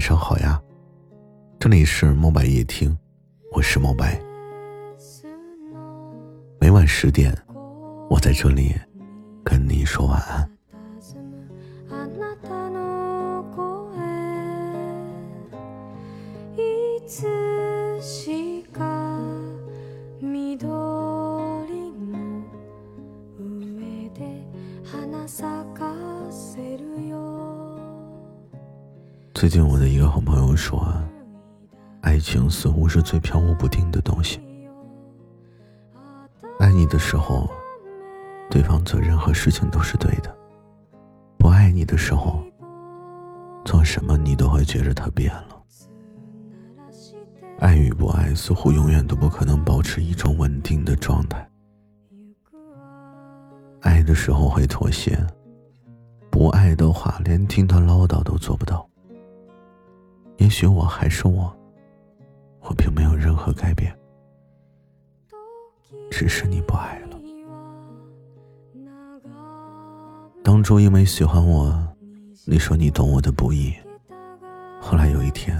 晚上好呀，这里是墨白夜听，我是墨白。每晚十点，我在这里跟你说晚安。一次最近我的一个好朋友说：“爱情似乎是最飘忽不定的东西。爱你的时候，对方做任何事情都是对的；不爱你的时候，做什么你都会觉得他变了。爱与不爱似乎永远都不可能保持一种稳定的状态。爱的时候会妥协，不爱的话连听他唠叨都做不到。”也许我还是我，我并没有任何改变，只是你不爱了。当初因为喜欢我，你说你懂我的不易；后来有一天，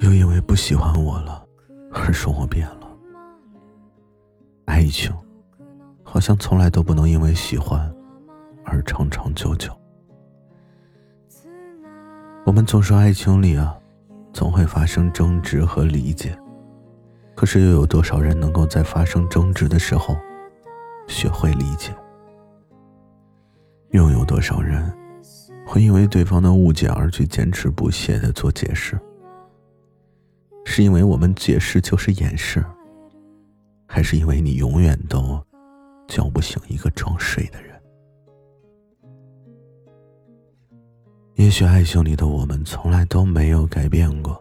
又因为不喜欢我了，而说我变了。爱情，好像从来都不能因为喜欢而长长久久。我们总说爱情里啊，总会发生争执和理解，可是又有多少人能够在发生争执的时候学会理解？又有多少人会因为对方的误解而去坚持不懈的做解释？是因为我们解释就是掩饰，还是因为你永远都叫不醒一个装睡的人？也许爱情里的我们从来都没有改变过，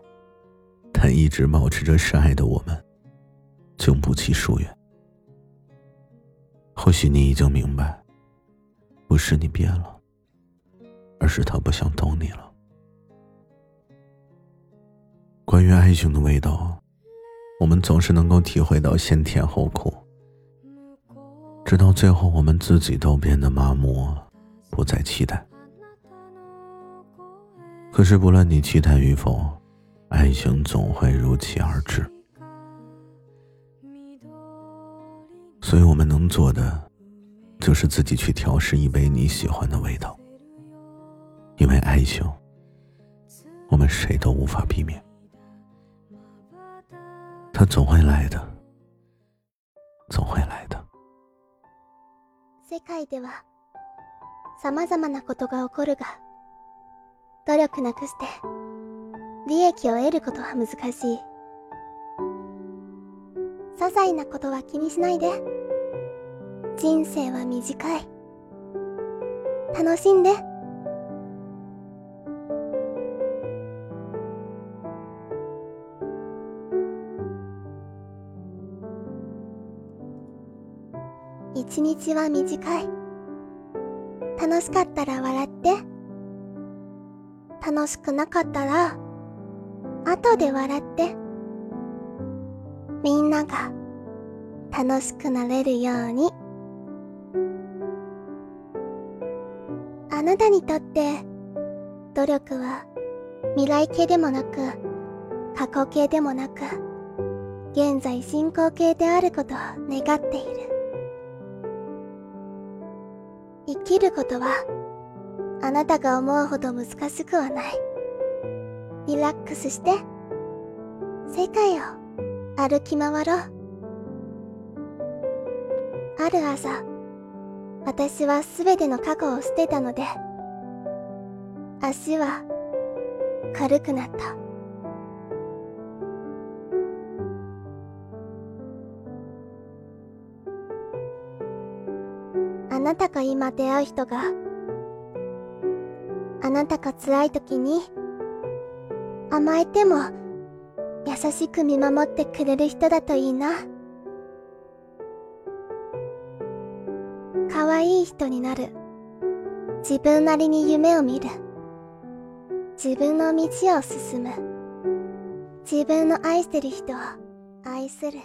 但一直保持着深爱的我们，经不起疏远。或许你已经明白，不是你变了，而是他不想懂你了。关于爱情的味道，我们总是能够体会到先甜后苦，直到最后我们自己都变得麻木，不再期待。可是，不论你期待与否，爱情总会如期而至。所以，我们能做的，就是自己去调试一杯你喜欢的味道。因为爱情，我们谁都无法避免，它总会来的，总会来的。努力なくして利益を得ることは難しい些細なことは気にしないで人生は短い楽しんで一日は短い楽しかったら笑って楽しくなかったら、後で笑って。みんなが楽しくなれるように。あなたにとって、努力は未来形でもなく、過去形でもなく、現在進行形であることを願っている。生きることはあなたが思うほど難しくはない。リラックスして、世界を歩き回ろう。ある朝、私はすべての過去を捨てたので、足は軽くなった。あなたが今出会う人があなたが辛い時に甘えても優しく見守ってくれる人だといいな可愛い人になる自分なりに夢を見る自分の道を進む自分の愛してる人を愛する